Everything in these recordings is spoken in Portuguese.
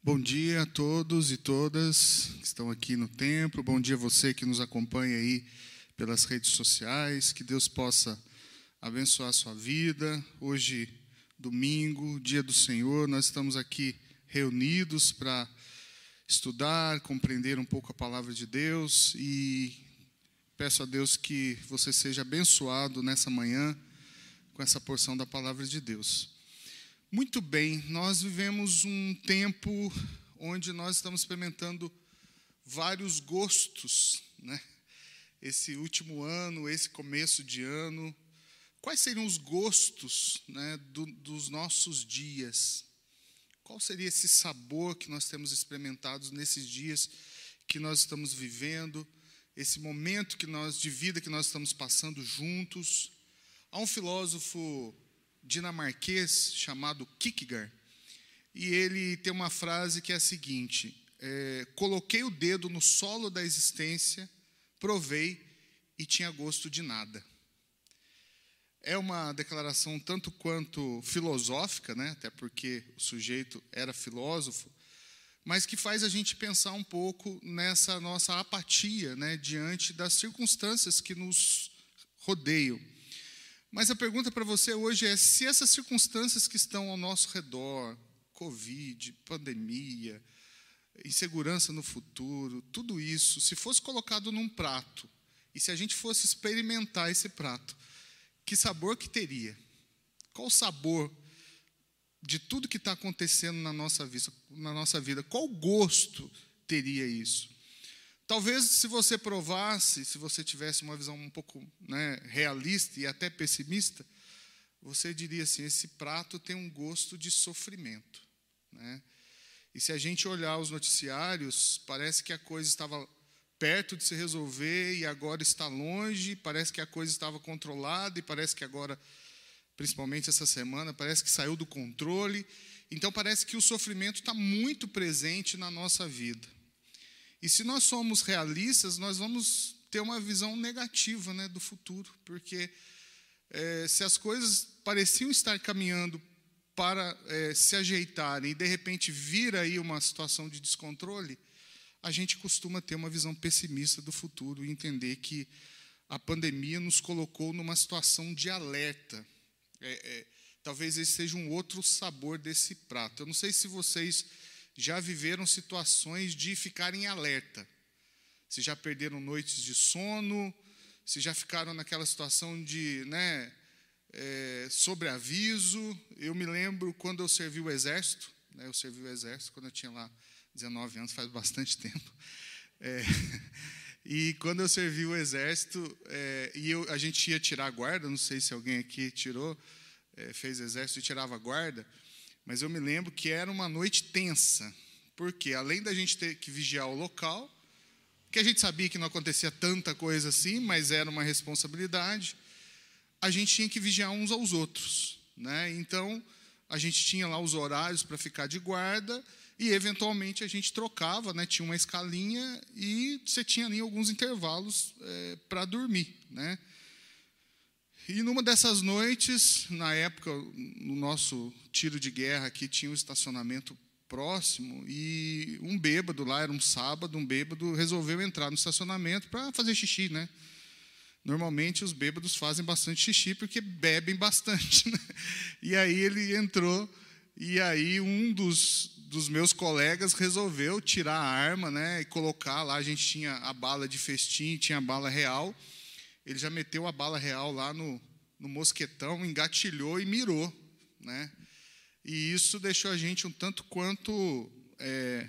Bom dia a todos e todas que estão aqui no templo. Bom dia a você que nos acompanha aí pelas redes sociais. Que Deus possa abençoar a sua vida. Hoje, domingo, dia do Senhor, nós estamos aqui reunidos para estudar, compreender um pouco a palavra de Deus e peço a Deus que você seja abençoado nessa manhã com essa porção da palavra de Deus. Muito bem, nós vivemos um tempo onde nós estamos experimentando vários gostos, né? Esse último ano, esse começo de ano, quais seriam os gostos né, do, dos nossos dias? Qual seria esse sabor que nós temos experimentado nesses dias que nós estamos vivendo, esse momento que nós de vida que nós estamos passando juntos? Há um filósofo dinamarquês chamado Kierkegaard, e ele tem uma frase que é a seguinte: é, coloquei o dedo no solo da existência, provei e tinha gosto de nada. É uma declaração tanto quanto filosófica, né? até porque o sujeito era filósofo, mas que faz a gente pensar um pouco nessa nossa apatia né? diante das circunstâncias que nos rodeiam. Mas a pergunta para você hoje é: se essas circunstâncias que estão ao nosso redor, Covid, pandemia, insegurança no futuro, tudo isso, se fosse colocado num prato, e se a gente fosse experimentar esse prato, que sabor que teria? Qual o sabor de tudo que está acontecendo na nossa, vida, na nossa vida? Qual gosto teria isso? Talvez se você provasse, se você tivesse uma visão um pouco né, realista e até pessimista, você diria assim: esse prato tem um gosto de sofrimento. Né? E se a gente olhar os noticiários, parece que a coisa estava perto de se resolver e agora está longe, parece que a coisa estava controlada e parece que agora, principalmente essa semana, parece que saiu do controle. Então parece que o sofrimento está muito presente na nossa vida. E se nós somos realistas, nós vamos ter uma visão negativa né, do futuro, porque é, se as coisas pareciam estar caminhando para é, se ajeitarem e de repente vir aí uma situação de descontrole, a gente costuma ter uma visão pessimista do futuro e entender que a pandemia nos colocou numa situação de alerta. É, é talvez esse seja um outro sabor desse prato. Eu não sei se vocês já viveram situações de ficar em alerta. Se já perderam noites de sono, se já ficaram naquela situação de né, é, sobreaviso. Eu me lembro quando eu servi o exército, né, eu servi o exército quando eu tinha lá 19 anos, faz bastante tempo. É, e quando eu servi o exército, é, e eu, a gente ia tirar a guarda, não sei se alguém aqui tirou, é, fez exército e tirava a guarda. Mas eu me lembro que era uma noite tensa, porque além da gente ter que vigiar o local, que a gente sabia que não acontecia tanta coisa assim, mas era uma responsabilidade, a gente tinha que vigiar uns aos outros, né? Então a gente tinha lá os horários para ficar de guarda e eventualmente a gente trocava, né? Tinha uma escalinha e você tinha ali alguns intervalos é, para dormir, né? E numa dessas noites, na época, no nosso tiro de guerra aqui, tinha um estacionamento próximo e um bêbado lá, era um sábado, um bêbado resolveu entrar no estacionamento para fazer xixi, né? Normalmente os bêbados fazem bastante xixi porque bebem bastante, né? E aí ele entrou e aí um dos, dos meus colegas resolveu tirar a arma, né, e colocar lá, a gente tinha a bala de festim, tinha a bala real, ele já meteu a bala real lá no, no mosquetão, engatilhou e mirou. Né? E isso deixou a gente um tanto quanto é,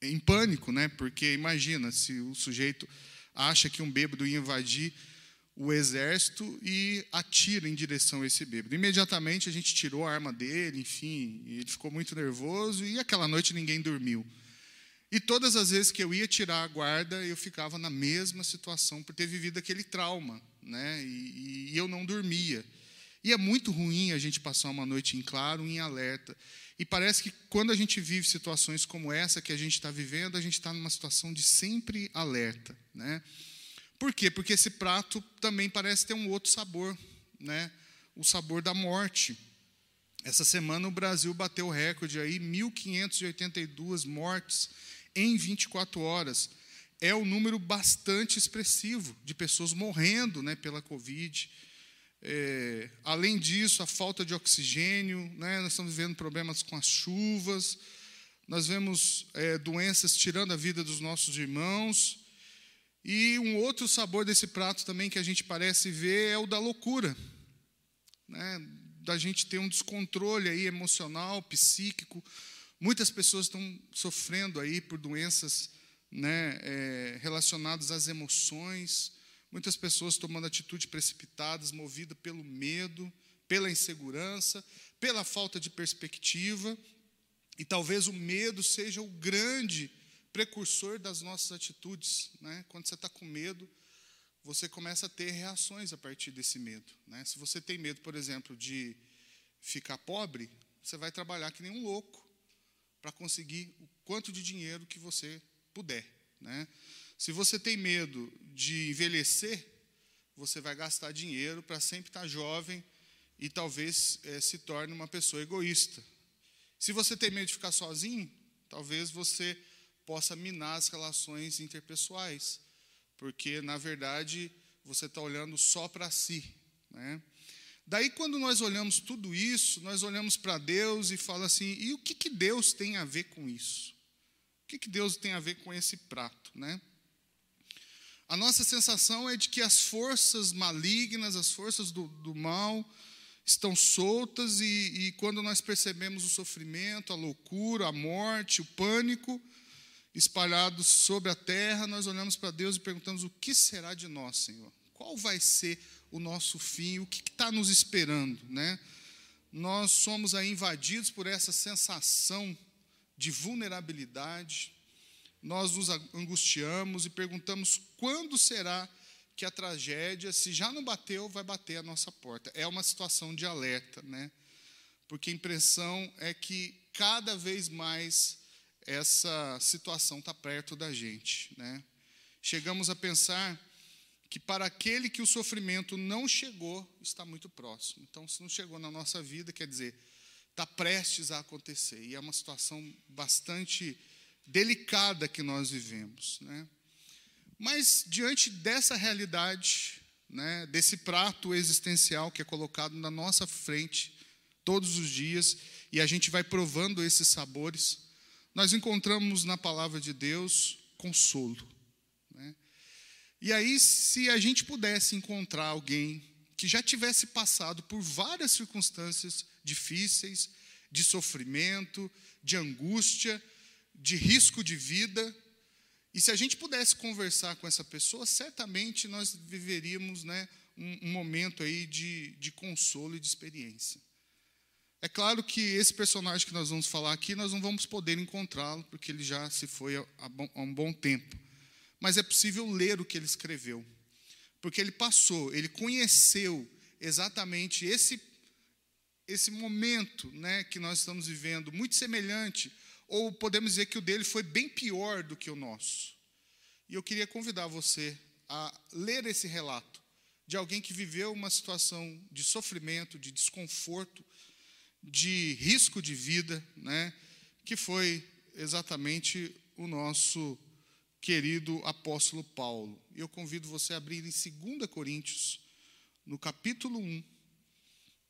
em pânico, né? porque imagina se o sujeito acha que um bêbado ia invadir o exército e atira em direção a esse bêbado. Imediatamente a gente tirou a arma dele, enfim, ele ficou muito nervoso e aquela noite ninguém dormiu. E todas as vezes que eu ia tirar a guarda, eu ficava na mesma situação por ter vivido aquele trauma, né? E, e, eu não dormia. E é muito ruim a gente passar uma noite em claro, em alerta. E parece que quando a gente vive situações como essa que a gente está vivendo, a gente está numa situação de sempre alerta, né? Por quê? Porque esse prato também parece ter um outro sabor, né? O sabor da morte. Essa semana o Brasil bateu o recorde aí, 1.582 mortes em 24 horas. É um número bastante expressivo de pessoas morrendo né, pela Covid. É, além disso, a falta de oxigênio, né, nós estamos vivendo problemas com as chuvas, nós vemos é, doenças tirando a vida dos nossos irmãos. E um outro sabor desse prato também que a gente parece ver é o da loucura, né, da gente ter um descontrole aí emocional, psíquico. Muitas pessoas estão sofrendo aí por doenças né, é, relacionadas às emoções. Muitas pessoas tomando atitudes precipitadas, movidas pelo medo, pela insegurança, pela falta de perspectiva. E talvez o medo seja o grande precursor das nossas atitudes. Né? Quando você está com medo, você começa a ter reações a partir desse medo. Né? Se você tem medo, por exemplo, de ficar pobre, você vai trabalhar que nem um louco para conseguir o quanto de dinheiro que você puder. Né? Se você tem medo de envelhecer, você vai gastar dinheiro para sempre estar jovem e talvez é, se torne uma pessoa egoísta. Se você tem medo de ficar sozinho, talvez você possa minar as relações interpessoais, porque na verdade você está olhando só para si. Né? Daí, quando nós olhamos tudo isso, nós olhamos para Deus e fala assim: e o que, que Deus tem a ver com isso? O que, que Deus tem a ver com esse prato? Né? A nossa sensação é de que as forças malignas, as forças do, do mal, estão soltas, e, e quando nós percebemos o sofrimento, a loucura, a morte, o pânico espalhados sobre a terra, nós olhamos para Deus e perguntamos: o que será de nós, Senhor? Qual vai ser o nosso fim? O que está nos esperando? Né? Nós somos aí invadidos por essa sensação de vulnerabilidade, nós nos angustiamos e perguntamos quando será que a tragédia, se já não bateu, vai bater a nossa porta. É uma situação de alerta, né? Porque a impressão é que cada vez mais essa situação está perto da gente, né? Chegamos a pensar que para aquele que o sofrimento não chegou, está muito próximo. Então, se não chegou na nossa vida, quer dizer, está prestes a acontecer. E é uma situação bastante delicada que nós vivemos. Né? Mas, diante dessa realidade, né, desse prato existencial que é colocado na nossa frente todos os dias, e a gente vai provando esses sabores, nós encontramos na palavra de Deus consolo. E aí, se a gente pudesse encontrar alguém que já tivesse passado por várias circunstâncias difíceis, de sofrimento, de angústia, de risco de vida. E se a gente pudesse conversar com essa pessoa, certamente nós viveríamos né, um, um momento aí de, de consolo e de experiência. É claro que esse personagem que nós vamos falar aqui, nós não vamos poder encontrá-lo, porque ele já se foi há, há um bom tempo. Mas é possível ler o que ele escreveu. Porque ele passou, ele conheceu exatamente esse, esse momento né, que nós estamos vivendo, muito semelhante ou podemos dizer que o dele foi bem pior do que o nosso. E eu queria convidar você a ler esse relato de alguém que viveu uma situação de sofrimento, de desconforto, de risco de vida, né, que foi exatamente o nosso querido apóstolo Paulo. Eu convido você a abrir em 2 Coríntios, no capítulo 1.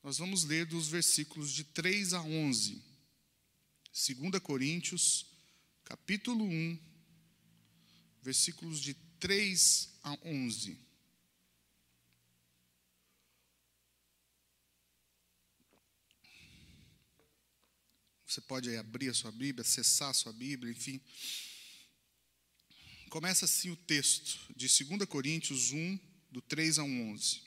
Nós vamos ler dos versículos de 3 a 11. 2 Coríntios, capítulo 1, versículos de 3 a 11. Você pode abrir a sua Bíblia, acessar a sua Bíblia, enfim. Começa assim o texto de 2 Coríntios 1, do 3 a 11.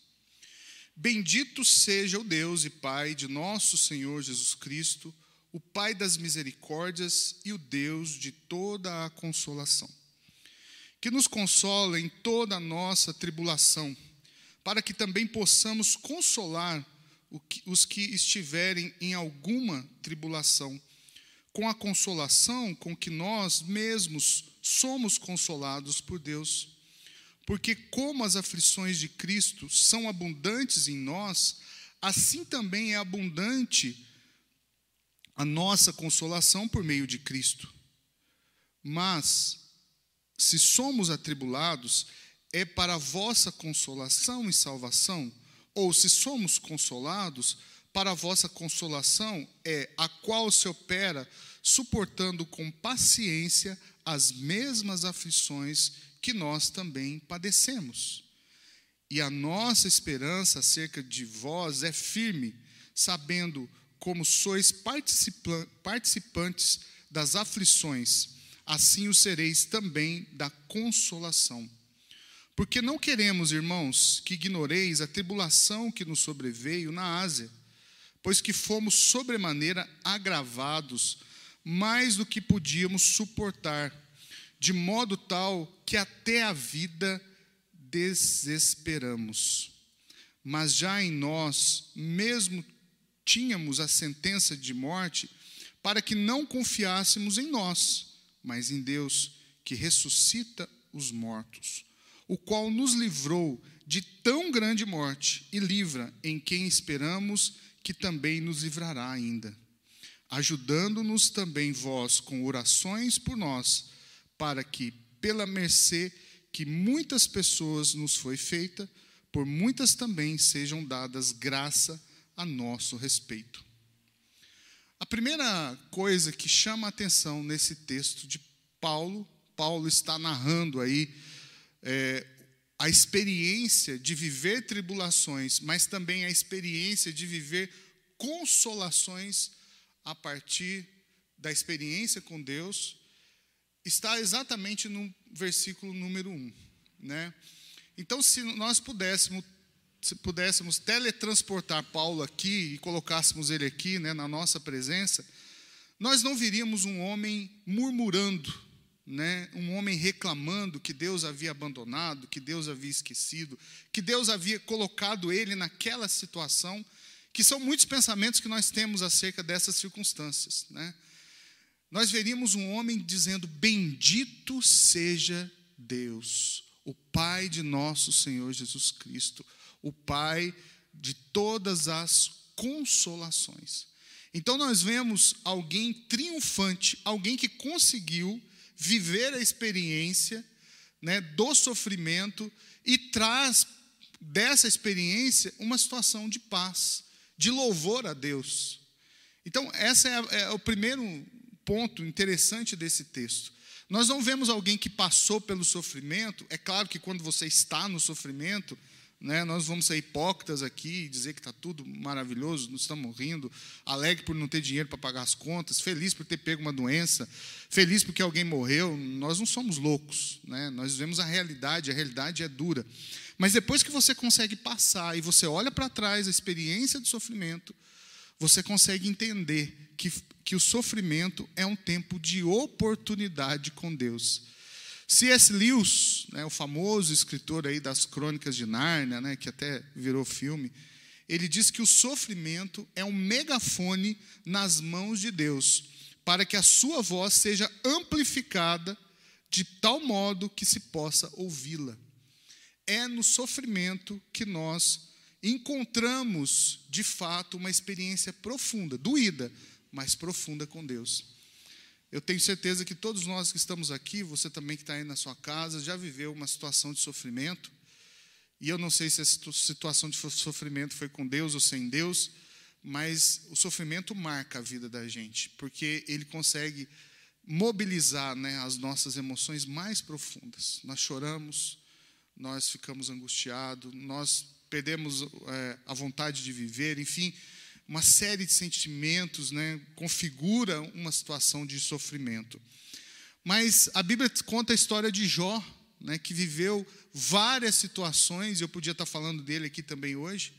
Bendito seja o Deus e Pai de nosso Senhor Jesus Cristo, o Pai das misericórdias e o Deus de toda a consolação, que nos consola em toda a nossa tribulação, para que também possamos consolar os que estiverem em alguma tribulação, com a consolação com que nós mesmos somos consolados por Deus. Porque, como as aflições de Cristo são abundantes em nós, assim também é abundante a nossa consolação por meio de Cristo. Mas, se somos atribulados, é para a vossa consolação e salvação, ou se somos consolados, para a vossa consolação é a qual se opera suportando com paciência as mesmas aflições que nós também padecemos. E a nossa esperança acerca de vós é firme, sabendo como sois participantes das aflições, assim o sereis também da consolação. Porque não queremos, irmãos, que ignoreis a tribulação que nos sobreveio na Ásia, pois que fomos sobremaneira agravados, mais do que podíamos suportar, de modo tal que até a vida desesperamos. Mas já em nós, mesmo tínhamos a sentença de morte, para que não confiássemos em nós, mas em Deus, que ressuscita os mortos, o qual nos livrou de tão grande morte e livra em quem esperamos que também nos livrará ainda, ajudando-nos também vós com orações por nós, para que, pela mercê que muitas pessoas nos foi feita, por muitas também sejam dadas graça a nosso respeito. A primeira coisa que chama a atenção nesse texto de Paulo, Paulo está narrando aí é, a experiência de viver tribulações, mas também a experiência de viver consolações a partir da experiência com Deus está exatamente no versículo número 1. Né? Então, se nós pudéssemos, se pudéssemos teletransportar Paulo aqui e colocássemos ele aqui né, na nossa presença, nós não viríamos um homem murmurando, né, um homem reclamando que Deus havia abandonado, que Deus havia esquecido, que Deus havia colocado ele naquela situação, que são muitos pensamentos que nós temos acerca dessas circunstâncias. Né? nós veríamos um homem dizendo: Bendito seja Deus, o Pai de nosso Senhor Jesus Cristo, o Pai de todas as consolações. Então nós vemos alguém triunfante, alguém que conseguiu viver a experiência né, do sofrimento e traz dessa experiência uma situação de paz, de louvor a Deus. Então, essa é, é o primeiro ponto interessante desse texto. Nós não vemos alguém que passou pelo sofrimento. É claro que quando você está no sofrimento, né, nós vamos ser hipócritas aqui e dizer que está tudo maravilhoso, nós estamos rindo, alegre por não ter dinheiro para pagar as contas, feliz por ter pego uma doença, feliz porque alguém morreu. Nós não somos loucos, né? nós vemos a realidade, a realidade é dura. Mas depois que você consegue passar e você olha para trás a experiência de sofrimento, você consegue entender que, que o sofrimento é um tempo de oportunidade com Deus. C.S. Lewis, né, o famoso escritor aí das Crônicas de Nárnia, né, que até virou filme, ele diz que o sofrimento é um megafone nas mãos de Deus, para que a sua voz seja amplificada de tal modo que se possa ouvi-la. É no sofrimento que nós encontramos, de fato, uma experiência profunda, doída, mas profunda com Deus. Eu tenho certeza que todos nós que estamos aqui, você também que está aí na sua casa, já viveu uma situação de sofrimento. E eu não sei se essa situação de sofrimento foi com Deus ou sem Deus, mas o sofrimento marca a vida da gente, porque ele consegue mobilizar né, as nossas emoções mais profundas. Nós choramos, nós ficamos angustiados, nós perdemos é, a vontade de viver, enfim, uma série de sentimentos, né, configura uma situação de sofrimento. Mas a Bíblia conta a história de Jó, né, que viveu várias situações, eu podia estar falando dele aqui também hoje,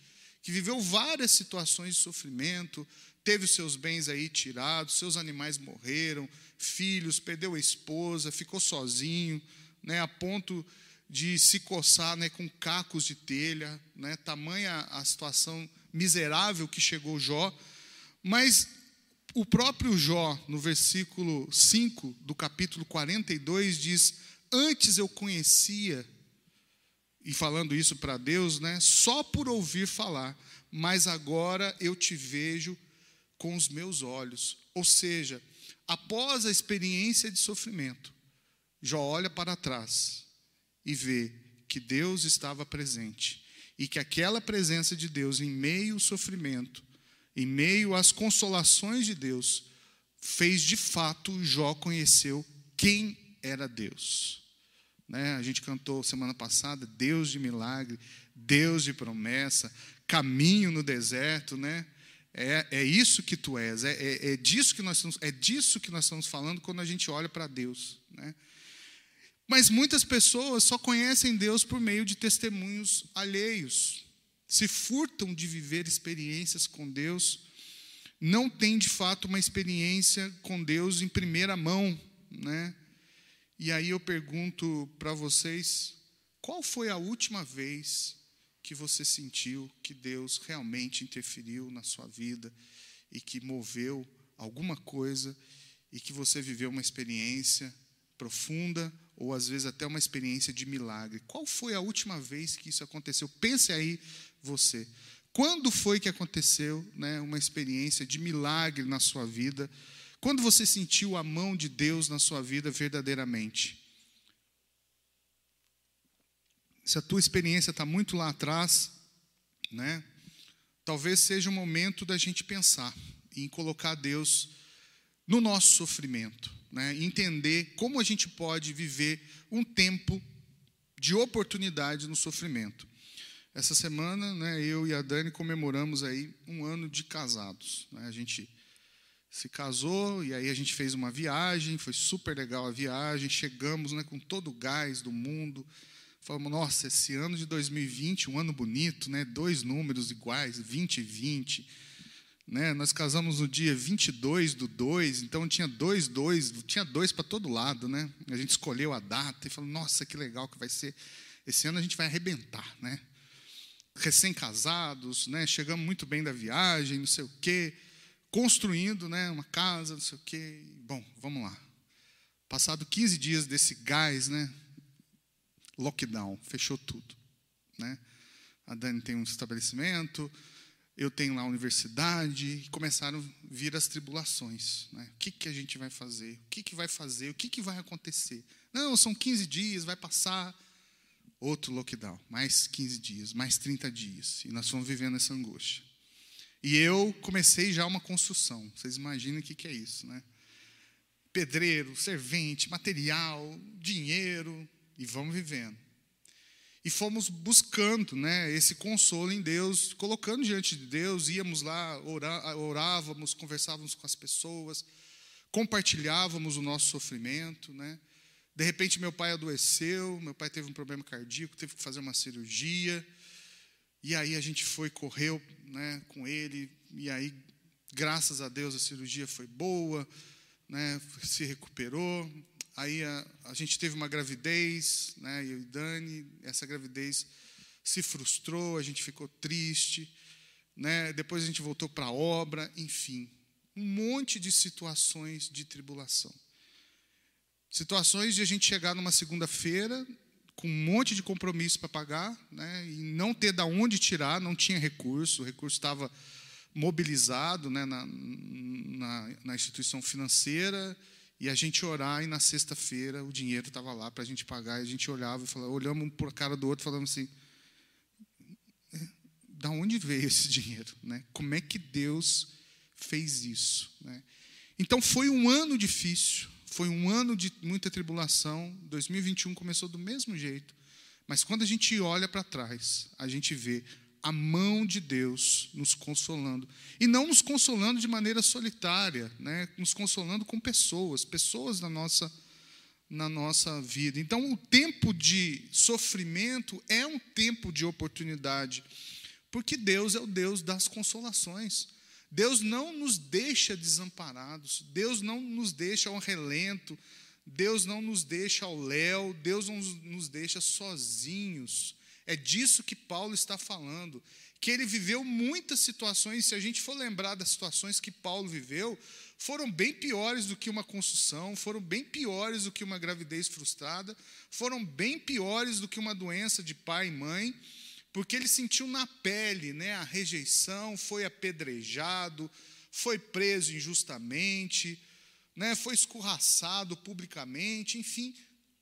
que viveu várias situações de sofrimento, teve os seus bens aí tirados, seus animais morreram, filhos, perdeu a esposa, ficou sozinho, né, a ponto de se coçar né, com cacos de telha, né, tamanha a situação miserável que chegou Jó, mas o próprio Jó, no versículo 5 do capítulo 42, diz: Antes eu conhecia, e falando isso para Deus, né, só por ouvir falar, mas agora eu te vejo com os meus olhos. Ou seja, após a experiência de sofrimento, Jó olha para trás e vê que Deus estava presente e que aquela presença de Deus em meio ao sofrimento, em meio às consolações de Deus, fez de fato Jó conheceu quem era Deus. Né? A gente cantou semana passada, Deus de milagre, Deus de promessa, caminho no deserto, né? É, é isso que tu és, é, é, é, disso que nós estamos, é disso que nós estamos falando quando a gente olha para Deus. Né? Mas muitas pessoas só conhecem Deus por meio de testemunhos alheios, se furtam de viver experiências com Deus, não têm de fato uma experiência com Deus em primeira mão. Né? E aí eu pergunto para vocês: qual foi a última vez que você sentiu que Deus realmente interferiu na sua vida e que moveu alguma coisa e que você viveu uma experiência profunda ou às vezes até uma experiência de milagre. Qual foi a última vez que isso aconteceu? Pense aí você. Quando foi que aconteceu né, uma experiência de milagre na sua vida? Quando você sentiu a mão de Deus na sua vida verdadeiramente? se a tua experiência está muito lá atrás, né? Talvez seja o momento da gente pensar em colocar Deus no nosso sofrimento, né? Entender como a gente pode viver um tempo de oportunidade no sofrimento. Essa semana, né, eu e a Dani comemoramos aí um ano de casados. Né? A gente se casou e aí a gente fez uma viagem, foi super legal a viagem. Chegamos, né, com todo o gás do mundo Falamos, nossa, esse ano de 2020, um ano bonito, né? dois números iguais, 20 e 20. Né? Nós casamos no dia 22 do 2, então tinha dois, dois, tinha dois para todo lado. Né? A gente escolheu a data e falou, nossa, que legal que vai ser. Esse ano a gente vai arrebentar. Né? Recém-casados, né? chegamos muito bem da viagem, não sei o quê, construindo né? uma casa, não sei o quê. Bom, vamos lá. Passado 15 dias desse gás, né? lockdown, fechou tudo. Né? A Dani tem um estabelecimento, eu tenho lá a universidade, e começaram a vir as tribulações. Né? O que, que a gente vai fazer? O que, que vai fazer? O que, que vai acontecer? Não, são 15 dias, vai passar. Outro lockdown, mais 15 dias, mais 30 dias. E nós fomos vivendo essa angústia. E eu comecei já uma construção. Vocês imaginem o que, que é isso, né? Pedreiro, servente, material, dinheiro, e vamos vivendo. E fomos buscando né, esse consolo em Deus, colocando diante de Deus, íamos lá, orávamos, conversávamos com as pessoas, compartilhávamos o nosso sofrimento. Né? De repente, meu pai adoeceu, meu pai teve um problema cardíaco, teve que fazer uma cirurgia. E aí a gente foi, correu né, com ele, e aí, graças a Deus, a cirurgia foi boa, né, se recuperou. Aí a, a gente teve uma gravidez, né, eu e Dani, essa gravidez se frustrou, a gente ficou triste, né, depois a gente voltou para a obra, enfim, um monte de situações de tribulação. Situações de a gente chegar numa segunda-feira com um monte de compromisso para pagar, né, e não ter da onde tirar, não tinha recurso, o recurso estava mobilizado né, na, na, na instituição financeira, e a gente orar, e na sexta-feira o dinheiro estava lá para a gente pagar, e a gente olhava e falava, olhamos um para a cara do outro falando assim, da onde veio esse dinheiro? Né? Como é que Deus fez isso? Né? Então foi um ano difícil, foi um ano de muita tribulação, 2021 começou do mesmo jeito, mas quando a gente olha para trás, a gente vê a mão de Deus nos consolando. E não nos consolando de maneira solitária, né? nos consolando com pessoas, pessoas na nossa, na nossa vida. Então, o tempo de sofrimento é um tempo de oportunidade, porque Deus é o Deus das consolações. Deus não nos deixa desamparados, Deus não nos deixa ao relento, Deus não nos deixa ao léu, Deus não nos deixa sozinhos. É disso que Paulo está falando. Que ele viveu muitas situações, se a gente for lembrar das situações que Paulo viveu, foram bem piores do que uma construção, foram bem piores do que uma gravidez frustrada, foram bem piores do que uma doença de pai e mãe, porque ele sentiu na pele né, a rejeição, foi apedrejado, foi preso injustamente, né, foi escorraçado publicamente, enfim,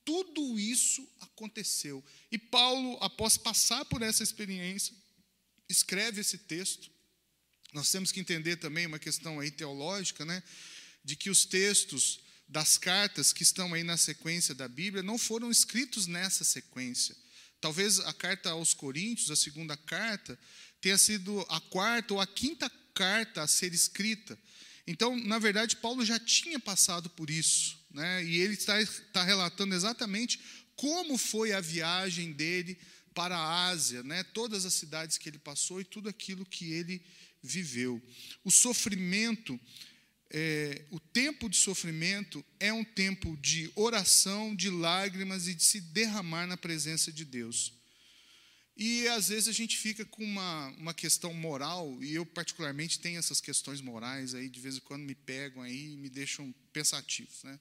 tudo isso aconteceu. E Paulo, após passar por essa experiência, escreve esse texto. Nós temos que entender também uma questão aí teológica, né, de que os textos das cartas que estão aí na sequência da Bíblia não foram escritos nessa sequência. Talvez a carta aos Coríntios, a segunda carta, tenha sido a quarta ou a quinta carta a ser escrita. Então, na verdade, Paulo já tinha passado por isso, né? e ele está, está relatando exatamente como foi a viagem dele para a Ásia, né? todas as cidades que ele passou e tudo aquilo que ele viveu. O sofrimento é, o tempo de sofrimento é um tempo de oração, de lágrimas e de se derramar na presença de Deus. E às vezes a gente fica com uma, uma questão moral, e eu particularmente tenho essas questões morais aí, de vez em quando me pegam aí e me deixam pensativos, né?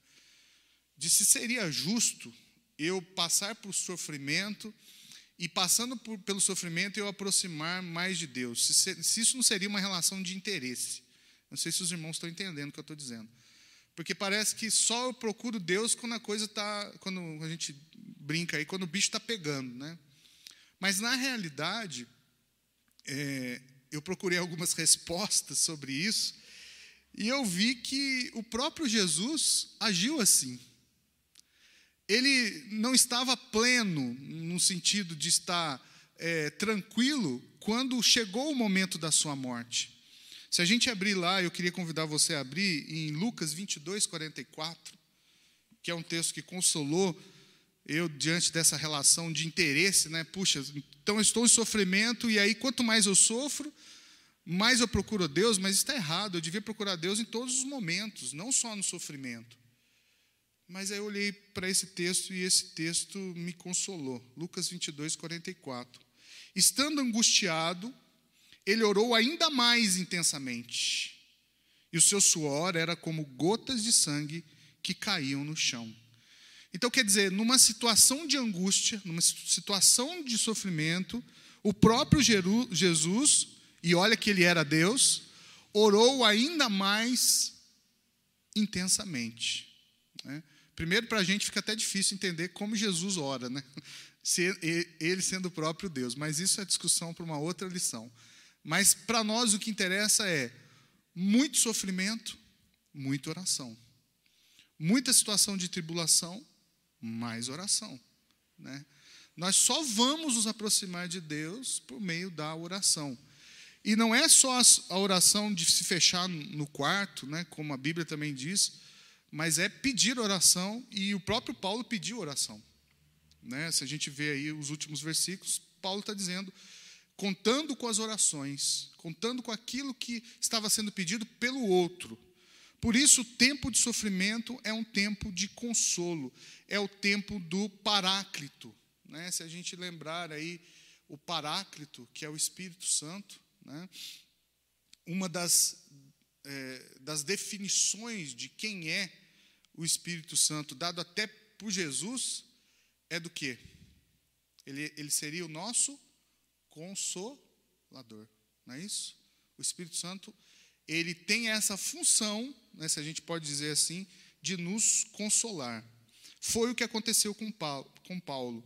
De se seria justo eu passar por sofrimento e passando por, pelo sofrimento eu aproximar mais de Deus. Se, se isso não seria uma relação de interesse. Não sei se os irmãos estão entendendo o que eu estou dizendo. Porque parece que só eu procuro Deus quando a coisa está. Quando a gente brinca aí, quando o bicho está pegando. Né? Mas, na realidade, é, eu procurei algumas respostas sobre isso. E eu vi que o próprio Jesus agiu assim. Ele não estava pleno, no sentido de estar é, tranquilo, quando chegou o momento da sua morte. Se a gente abrir lá, eu queria convidar você a abrir em Lucas 22, 44, que é um texto que consolou eu diante dessa relação de interesse, né? Puxa, então eu estou em sofrimento e aí quanto mais eu sofro, mais eu procuro Deus, mas está errado, eu devia procurar Deus em todos os momentos, não só no sofrimento. Mas aí eu olhei para esse texto e esse texto me consolou. Lucas 22, 44. Estando angustiado, ele orou ainda mais intensamente. E o seu suor era como gotas de sangue que caíam no chão. Então, quer dizer, numa situação de angústia, numa situação de sofrimento, o próprio Jesus, e olha que ele era Deus, orou ainda mais intensamente. Né? Primeiro, para a gente fica até difícil entender como Jesus ora, né? ele sendo o próprio Deus, mas isso é discussão para uma outra lição. Mas para nós o que interessa é muito sofrimento, muita oração. Muita situação de tribulação, mais oração. Né? Nós só vamos nos aproximar de Deus por meio da oração. E não é só a oração de se fechar no quarto, né, como a Bíblia também diz, mas é pedir oração, e o próprio Paulo pediu oração. Né? Se a gente vê aí os últimos versículos, Paulo está dizendo contando com as orações, contando com aquilo que estava sendo pedido pelo outro. Por isso, o tempo de sofrimento é um tempo de consolo, é o tempo do paráclito. Né? Se a gente lembrar aí o paráclito, que é o Espírito Santo, né? uma das, é, das definições de quem é o Espírito Santo, dado até por Jesus, é do que? Ele, ele seria o nosso consolador, não é isso? O Espírito Santo, ele tem essa função, né, se a gente pode dizer assim, de nos consolar. Foi o que aconteceu com Paulo, com Paulo,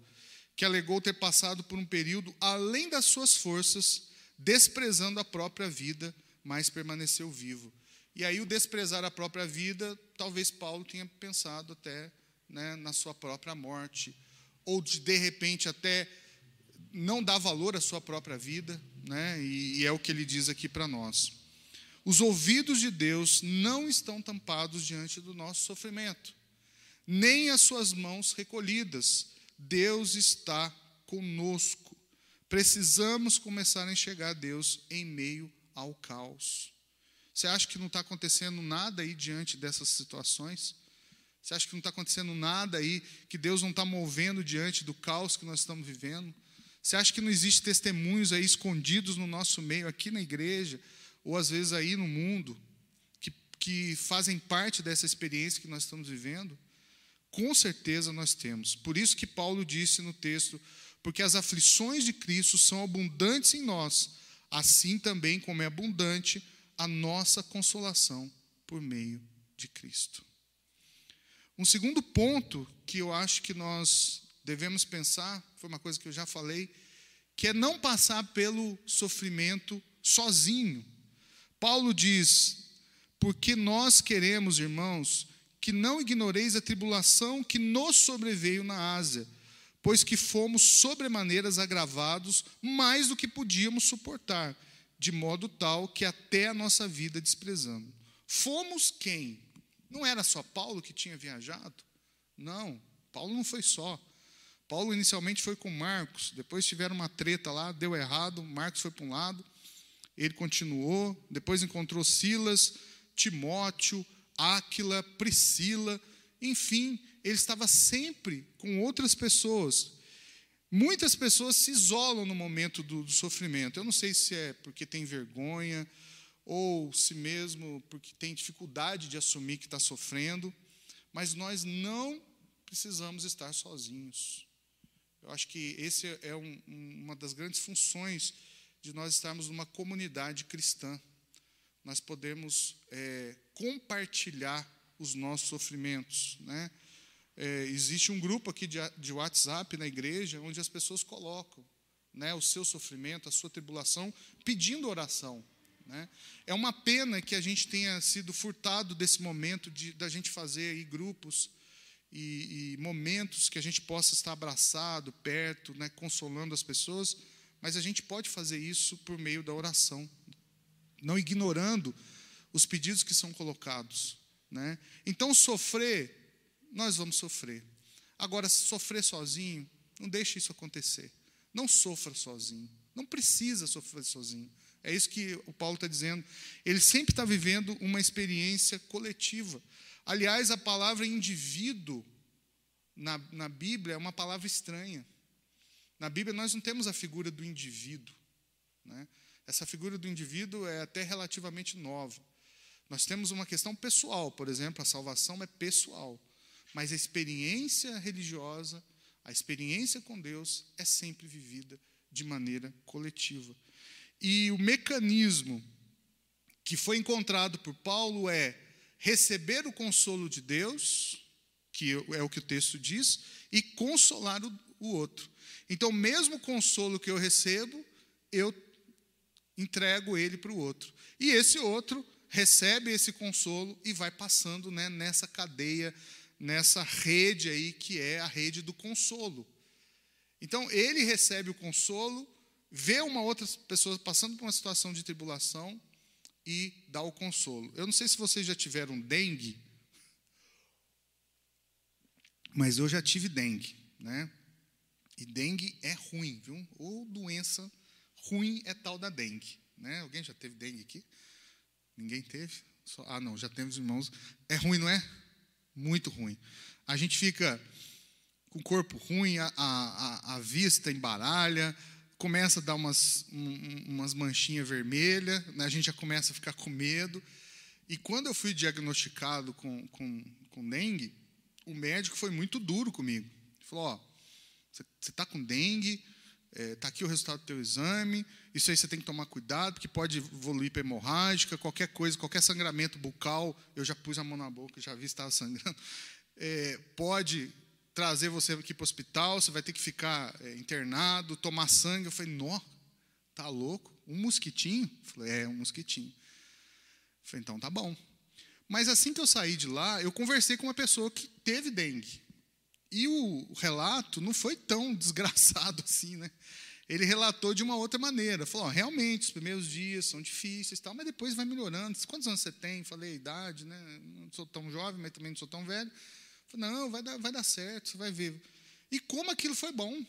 que alegou ter passado por um período além das suas forças, desprezando a própria vida, mas permaneceu vivo. E aí, o desprezar a própria vida, talvez Paulo tenha pensado até né, na sua própria morte, ou de, de repente até não dá valor à sua própria vida, né? e, e é o que ele diz aqui para nós. Os ouvidos de Deus não estão tampados diante do nosso sofrimento, nem as suas mãos recolhidas. Deus está conosco. Precisamos começar a enxergar Deus em meio ao caos. Você acha que não está acontecendo nada aí diante dessas situações? Você acha que não está acontecendo nada aí, que Deus não está movendo diante do caos que nós estamos vivendo? Você acha que não existe testemunhos aí escondidos no nosso meio, aqui na igreja, ou às vezes aí no mundo, que, que fazem parte dessa experiência que nós estamos vivendo? Com certeza nós temos. Por isso que Paulo disse no texto: porque as aflições de Cristo são abundantes em nós, assim também como é abundante a nossa consolação por meio de Cristo. Um segundo ponto que eu acho que nós devemos pensar, foi uma coisa que eu já falei, que é não passar pelo sofrimento sozinho. Paulo diz: Porque nós queremos, irmãos, que não ignoreis a tribulação que nos sobreveio na Ásia, pois que fomos sobremaneiras agravados mais do que podíamos suportar, de modo tal que até a nossa vida desprezamos. Fomos quem? Não era só Paulo que tinha viajado? Não, Paulo não foi só. Paulo inicialmente foi com Marcos, depois tiveram uma treta lá, deu errado, Marcos foi para um lado, ele continuou, depois encontrou Silas, Timóteo, Áquila, Priscila, enfim, ele estava sempre com outras pessoas. Muitas pessoas se isolam no momento do, do sofrimento. Eu não sei se é porque tem vergonha, ou se mesmo porque tem dificuldade de assumir que está sofrendo, mas nós não precisamos estar sozinhos. Eu acho que esse é um, uma das grandes funções de nós estarmos numa comunidade cristã. Nós podemos é, compartilhar os nossos sofrimentos. Né? É, existe um grupo aqui de, de WhatsApp na igreja onde as pessoas colocam né, o seu sofrimento, a sua tribulação, pedindo oração. Né? É uma pena que a gente tenha sido furtado desse momento de da gente fazer aí grupos e, e, momentos que a gente possa estar abraçado, perto, né, consolando as pessoas, mas a gente pode fazer isso por meio da oração, não ignorando os pedidos que são colocados. Né? Então, sofrer, nós vamos sofrer. Agora, sofrer sozinho, não deixe isso acontecer. Não sofra sozinho. Não precisa sofrer sozinho. É isso que o Paulo está dizendo. Ele sempre está vivendo uma experiência coletiva. Aliás, a palavra indivíduo na, na Bíblia é uma palavra estranha. Na Bíblia nós não temos a figura do indivíduo. Né? Essa figura do indivíduo é até relativamente nova. Nós temos uma questão pessoal, por exemplo, a salvação é pessoal. Mas a experiência religiosa, a experiência com Deus é sempre vivida de maneira coletiva. E o mecanismo que foi encontrado por Paulo é receber o consolo de Deus, que é o que o texto diz, e consolar o, o outro. Então, mesmo consolo que eu recebo, eu entrego ele para o outro. E esse outro recebe esse consolo e vai passando né, nessa cadeia, nessa rede aí que é a rede do consolo. Então, ele recebe o consolo, vê uma outra pessoa passando por uma situação de tribulação e dá o consolo. Eu não sei se vocês já tiveram dengue, mas eu já tive dengue, né? E dengue é ruim, viu? Ou doença ruim é tal da dengue, né? Alguém já teve dengue aqui? Ninguém teve? Só, ah, não, já temos irmãos. É ruim, não é? Muito ruim. A gente fica com o corpo ruim, a, a, a vista embaralha, começa a dar umas, umas manchinhas vermelhas, né? a gente já começa a ficar com medo. E quando eu fui diagnosticado com, com, com dengue, o médico foi muito duro comigo. Ele falou: Ó, você está com dengue, está é, tá aqui o resultado do teu exame, isso aí você tem que tomar cuidado, porque pode evoluir para hemorrágica, qualquer coisa, qualquer sangramento bucal, eu já pus a mão na boca, já vi se estava sangrando, é, pode trazer você aqui para o hospital, você vai ter que ficar é, internado, tomar sangue. Eu falei, nó, tá louco? Um mosquitinho? Eu falei, é, um mosquitinho. Eu falei, então tá bom. Mas assim que eu saí de lá, eu conversei com uma pessoa que teve dengue. E o relato não foi tão desgraçado assim, né? Ele relatou de uma outra maneira. Falou: oh, realmente, os primeiros dias são difíceis, tal, mas depois vai melhorando. Quantos anos você tem? Falei idade, né? Não sou tão jovem, mas também não sou tão velho. Falei, não, vai dar, vai dar certo, você vai ver. E como aquilo foi bom.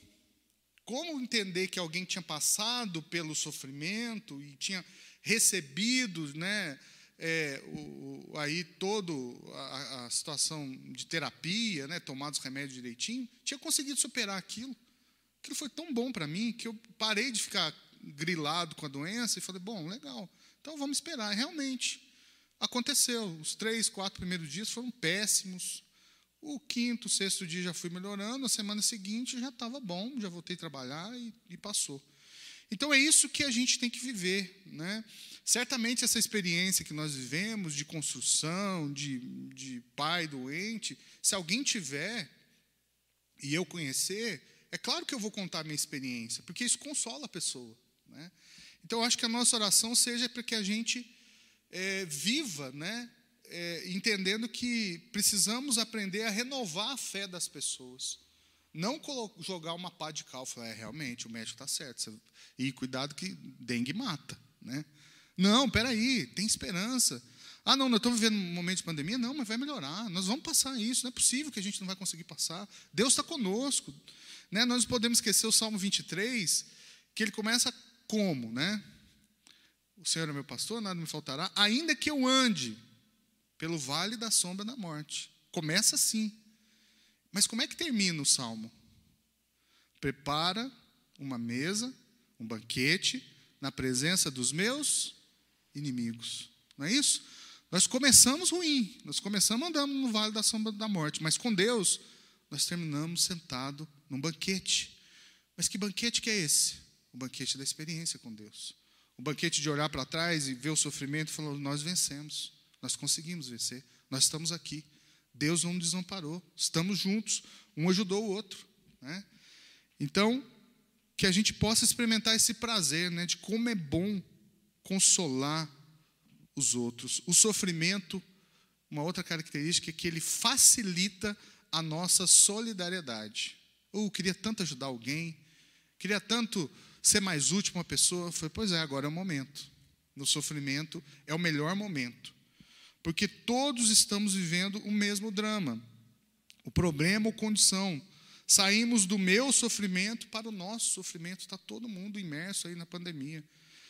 Como entender que alguém tinha passado pelo sofrimento e tinha recebido, né, é, o, aí todo a, a, situação de terapia, né, tomado os remédios direitinho, tinha conseguido superar aquilo. Aquilo foi tão bom para mim que eu parei de ficar grilado com a doença e falei, bom, legal, então vamos esperar. Realmente, aconteceu. Os três, quatro primeiros dias foram péssimos. O quinto, sexto dia já fui melhorando, a semana seguinte já estava bom, já voltei a trabalhar e, e, passou. Então é isso que a gente tem que viver, né? Certamente essa experiência que nós vivemos de construção, de, de pai doente, se alguém tiver e eu conhecer, é claro que eu vou contar a minha experiência, porque isso consola a pessoa. Né? Então, eu acho que a nossa oração seja para que a gente é, viva, né, é, entendendo que precisamos aprender a renovar a fé das pessoas. Não jogar uma pá de cal, falar, é, realmente, o médico está certo. E cuidado que dengue mata. Né? Não, peraí, tem esperança. Ah, não, nós estamos vivendo um momento de pandemia. Não, mas vai melhorar. Nós vamos passar isso. Não é possível que a gente não vai conseguir passar. Deus está conosco. Né? Nós não podemos esquecer o Salmo 23, que ele começa como, né? O Senhor é meu pastor, nada me faltará, ainda que eu ande pelo vale da sombra da morte. Começa assim. Mas como é que termina o salmo? Prepara uma mesa, um banquete, na presença dos meus inimigos. Não é isso? Nós começamos ruim, nós começamos andando no vale da sombra da morte, mas com Deus nós terminamos sentado num banquete. Mas que banquete que é esse? O banquete da experiência com Deus. O banquete de olhar para trás e ver o sofrimento e falar: nós vencemos, nós conseguimos vencer, nós estamos aqui. Deus não desamparou, estamos juntos, um ajudou o outro. Né? Então, que a gente possa experimentar esse prazer né, de como é bom consolar os outros. O sofrimento, uma outra característica é que ele facilita a nossa solidariedade. Eu uh, queria tanto ajudar alguém, queria tanto ser mais útil para uma pessoa. Foi, pois é, agora é o momento. No sofrimento é o melhor momento. Porque todos estamos vivendo o mesmo drama. O problema ou condição. Saímos do meu sofrimento para o nosso sofrimento. Está todo mundo imerso aí na pandemia.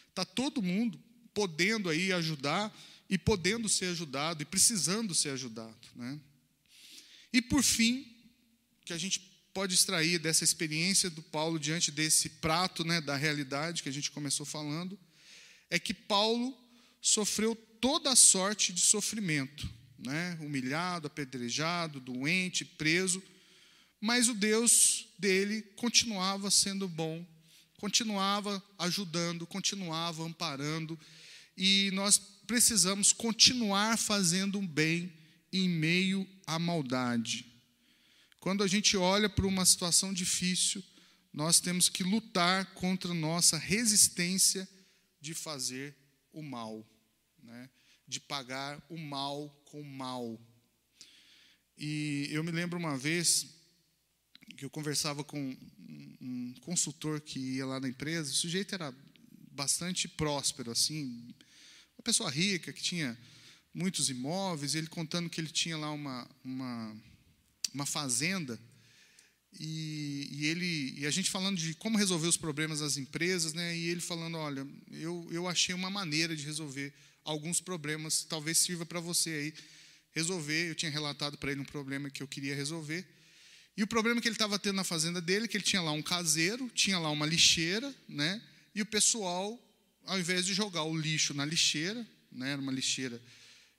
Está todo mundo podendo aí ajudar e podendo ser ajudado e precisando ser ajudado. Né? E por fim, que a gente pode extrair dessa experiência do Paulo diante desse prato né, da realidade que a gente começou falando, é que Paulo sofreu toda sorte de sofrimento, né? humilhado, apedrejado, doente, preso, mas o Deus dele continuava sendo bom, continuava ajudando, continuava amparando, e nós precisamos continuar fazendo bem em meio à maldade. Quando a gente olha para uma situação difícil, nós temos que lutar contra nossa resistência de fazer o mal, né? de pagar o mal com o mal. E eu me lembro uma vez que eu conversava com um consultor que ia lá na empresa, o sujeito era bastante próspero, assim, uma pessoa rica que tinha muitos imóveis, ele contando que ele tinha lá uma, uma, uma fazenda, e, e, ele, e a gente falando de como resolver os problemas das empresas, né, e ele falando, olha, eu, eu achei uma maneira de resolver alguns problemas, talvez sirva para você aí resolver, eu tinha relatado para ele um problema que eu queria resolver, e o problema que ele estava tendo na fazenda dele, que ele tinha lá um caseiro, tinha lá uma lixeira, né, e o pessoal, ao invés de jogar o lixo na lixeira, né, era uma lixeira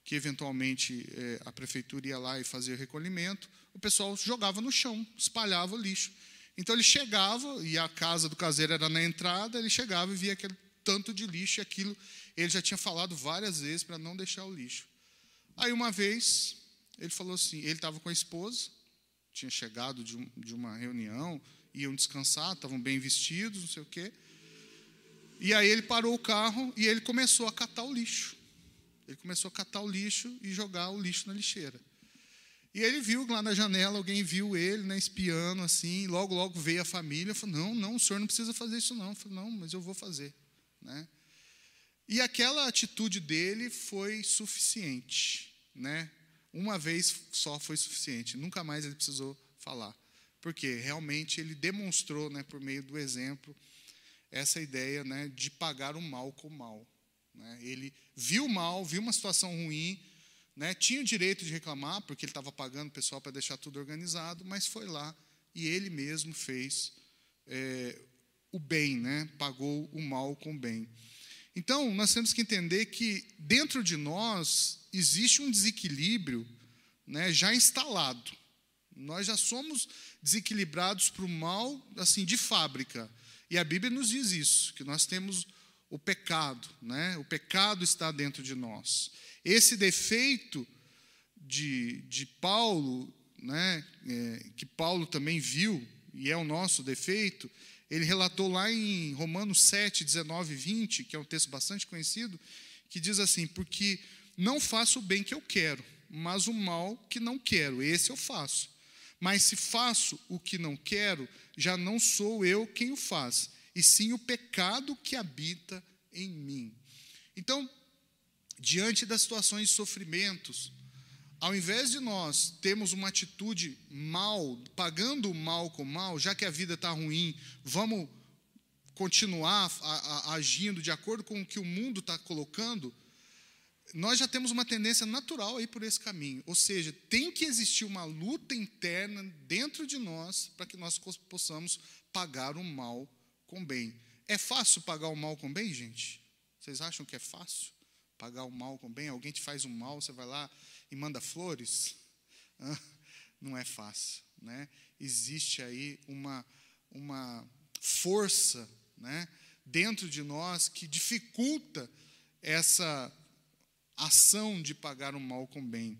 que eventualmente é, a prefeitura ia lá e fazia o recolhimento, o pessoal jogava no chão, espalhava o lixo. Então ele chegava, e a casa do caseiro era na entrada, ele chegava e via aquele tanto de lixo, e aquilo ele já tinha falado várias vezes para não deixar o lixo. Aí uma vez, ele falou assim: ele estava com a esposa, tinha chegado de, um, de uma reunião, iam descansar, estavam bem vestidos, não sei o quê. E aí ele parou o carro e ele começou a catar o lixo. Ele começou a catar o lixo e jogar o lixo na lixeira. E ele viu lá na janela, alguém viu ele, né, espiando assim, logo, logo veio a família, falou, não, não, o senhor não precisa fazer isso não. Eu falei, não, mas eu vou fazer. Né? E aquela atitude dele foi suficiente. Né? Uma vez só foi suficiente, nunca mais ele precisou falar. Porque realmente ele demonstrou, né, por meio do exemplo, essa ideia né, de pagar o mal com o mal. Né? Ele viu o mal, viu uma situação ruim, né? tinha o direito de reclamar, porque ele estava pagando o pessoal para deixar tudo organizado, mas foi lá e ele mesmo fez é, o bem, né? pagou o mal com o bem. Então, nós temos que entender que dentro de nós existe um desequilíbrio né, já instalado. Nós já somos desequilibrados para o mal assim de fábrica. E a Bíblia nos diz isso, que nós temos o pecado, né? O pecado está dentro de nós. Esse defeito de, de Paulo, né? É, que Paulo também viu, e é o nosso defeito, ele relatou lá em Romanos 7, 19 e 20, que é um texto bastante conhecido, que diz assim: Porque não faço o bem que eu quero, mas o mal que não quero, esse eu faço. Mas se faço o que não quero, já não sou eu quem o faz, e sim o pecado que habita em mim. Então, diante das situações de sofrimentos, ao invés de nós termos uma atitude mal, pagando o mal com mal, já que a vida está ruim, vamos continuar a, a, agindo de acordo com o que o mundo está colocando, nós já temos uma tendência natural aí por esse caminho. Ou seja, tem que existir uma luta interna dentro de nós para que nós possamos pagar o mal com bem. É fácil pagar o mal com bem, gente? Vocês acham que é fácil pagar o mal com bem? Alguém te faz um mal, você vai lá e manda flores? Não é fácil, né? Existe aí uma uma força, né, dentro de nós que dificulta essa ação de pagar o mal com bem.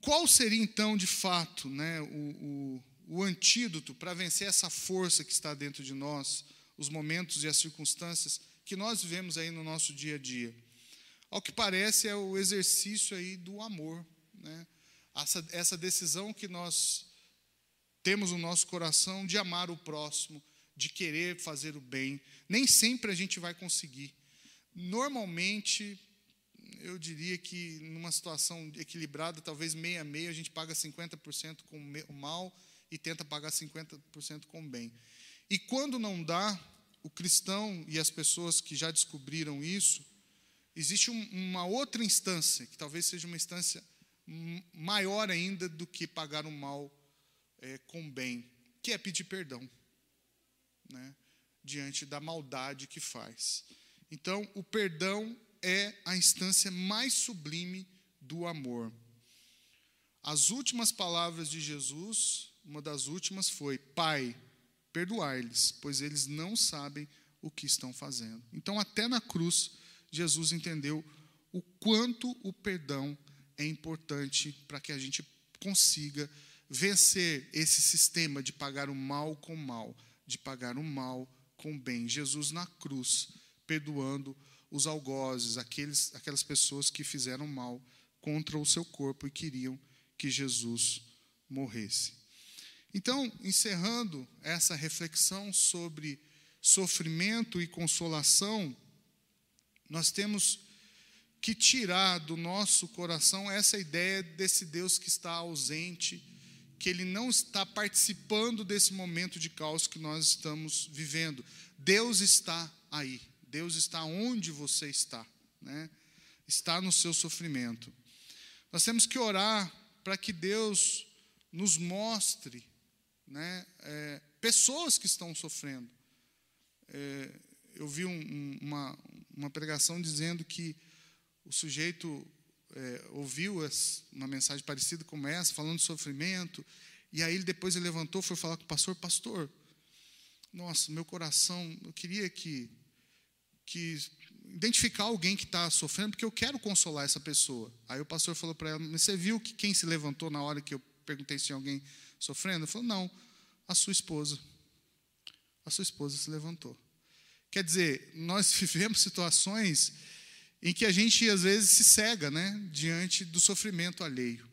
Qual seria então, de fato, né, o, o, o antídoto para vencer essa força que está dentro de nós, os momentos e as circunstâncias que nós vivemos aí no nosso dia a dia? Ao que parece é o exercício aí do amor, né? essa, essa decisão que nós temos no nosso coração de amar o próximo, de querer fazer o bem. Nem sempre a gente vai conseguir. Normalmente, eu diria que numa situação equilibrada, talvez meia a meia, a gente paga 50% com o mal e tenta pagar 50% com o bem. E quando não dá, o cristão e as pessoas que já descobriram isso, existe um, uma outra instância, que talvez seja uma instância maior ainda do que pagar o mal é, com bem, que é pedir perdão né, diante da maldade que faz. Então, o perdão é a instância mais sublime do amor. As últimas palavras de Jesus, uma das últimas foi: Pai, perdoai-lhes, pois eles não sabem o que estão fazendo. Então, até na cruz, Jesus entendeu o quanto o perdão é importante para que a gente consiga vencer esse sistema de pagar o mal com mal, de pagar o mal com bem. Jesus na cruz perdoando os algozes, aqueles, aquelas pessoas que fizeram mal contra o seu corpo e queriam que Jesus morresse. Então, encerrando essa reflexão sobre sofrimento e consolação, nós temos que tirar do nosso coração essa ideia desse Deus que está ausente, que ele não está participando desse momento de caos que nós estamos vivendo. Deus está aí. Deus está onde você está, né? está no seu sofrimento. Nós temos que orar para que Deus nos mostre né, é, pessoas que estão sofrendo. É, eu vi um, uma, uma pregação dizendo que o sujeito é, ouviu uma mensagem parecida como essa, falando de sofrimento, e aí depois ele levantou, foi falar com o pastor, pastor, nossa, meu coração, eu queria que que identificar alguém que está sofrendo, porque eu quero consolar essa pessoa. Aí o pastor falou para ela: Você viu que quem se levantou na hora que eu perguntei se tinha alguém sofrendo? Ele falou: Não, a sua esposa. A sua esposa se levantou. Quer dizer, nós vivemos situações em que a gente às vezes se cega, né, diante do sofrimento alheio.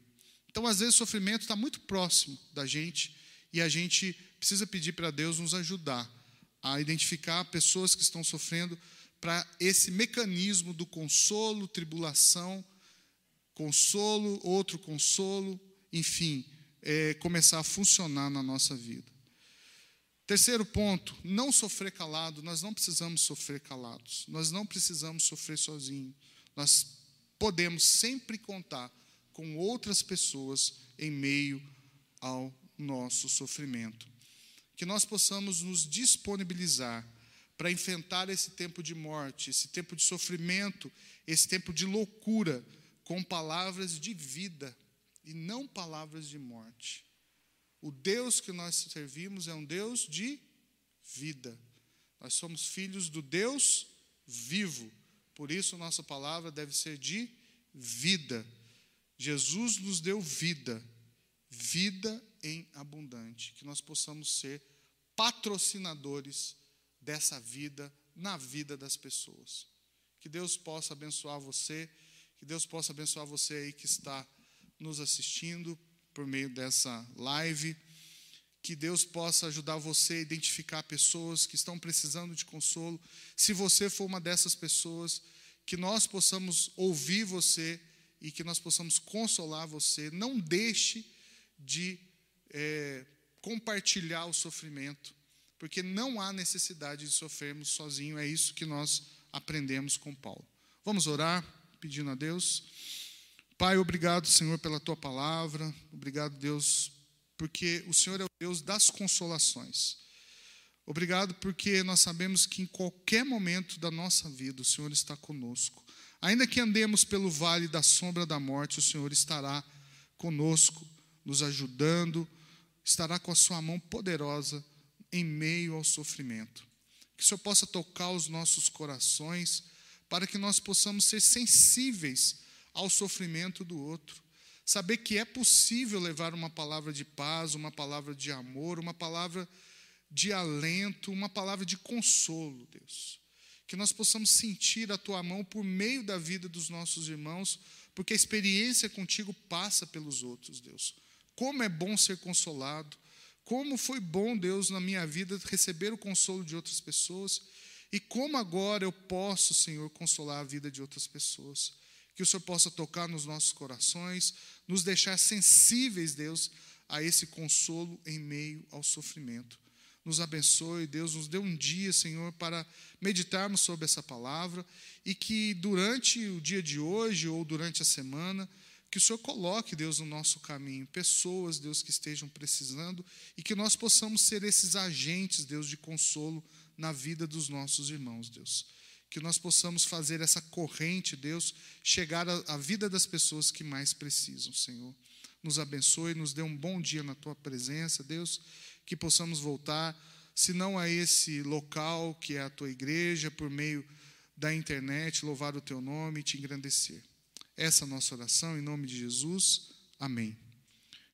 Então, às vezes, o sofrimento está muito próximo da gente e a gente precisa pedir para Deus nos ajudar a identificar pessoas que estão sofrendo para esse mecanismo do consolo, tribulação, consolo, outro consolo, enfim, é, começar a funcionar na nossa vida. Terceiro ponto, não sofrer calado. Nós não precisamos sofrer calados. Nós não precisamos sofrer sozinhos. Nós podemos sempre contar com outras pessoas em meio ao nosso sofrimento. Que nós possamos nos disponibilizar para enfrentar esse tempo de morte, esse tempo de sofrimento, esse tempo de loucura, com palavras de vida e não palavras de morte. O Deus que nós servimos é um Deus de vida. Nós somos filhos do Deus vivo. Por isso, nossa palavra deve ser de vida. Jesus nos deu vida, vida em abundante. Que nós possamos ser patrocinadores dessa vida na vida das pessoas. Que Deus possa abençoar você, que Deus possa abençoar você aí que está nos assistindo por meio dessa live. Que Deus possa ajudar você a identificar pessoas que estão precisando de consolo. Se você for uma dessas pessoas, que nós possamos ouvir você e que nós possamos consolar você. Não deixe de é, compartilhar o sofrimento, porque não há necessidade de sofrermos sozinho. É isso que nós aprendemos com Paulo. Vamos orar, pedindo a Deus. Pai, obrigado, Senhor, pela tua palavra. Obrigado, Deus, porque o Senhor é o Deus das consolações. Obrigado porque nós sabemos que em qualquer momento da nossa vida o Senhor está conosco. Ainda que andemos pelo vale da sombra da morte, o Senhor estará conosco, nos ajudando, estará com a sua mão poderosa em meio ao sofrimento. Que o Senhor possa tocar os nossos corações para que nós possamos ser sensíveis ao sofrimento do outro. Saber que é possível levar uma palavra de paz, uma palavra de amor, uma palavra de alento, uma palavra de consolo, Deus. Que nós possamos sentir a tua mão por meio da vida dos nossos irmãos, porque a experiência contigo passa pelos outros, Deus. Como é bom ser consolado, como foi bom, Deus, na minha vida receber o consolo de outras pessoas, e como agora eu posso, Senhor, consolar a vida de outras pessoas que o Senhor possa tocar nos nossos corações, nos deixar sensíveis, Deus, a esse consolo em meio ao sofrimento. Nos abençoe, Deus, nos dê um dia, Senhor, para meditarmos sobre essa palavra e que durante o dia de hoje ou durante a semana, que o Senhor coloque, Deus, no nosso caminho pessoas, Deus, que estejam precisando e que nós possamos ser esses agentes, Deus, de consolo na vida dos nossos irmãos, Deus que nós possamos fazer essa corrente, Deus, chegar à vida das pessoas que mais precisam, Senhor. Nos abençoe, nos dê um bom dia na tua presença, Deus, que possamos voltar, se não a esse local que é a tua igreja, por meio da internet, louvar o teu nome e te engrandecer. Essa é a nossa oração, em nome de Jesus. Amém.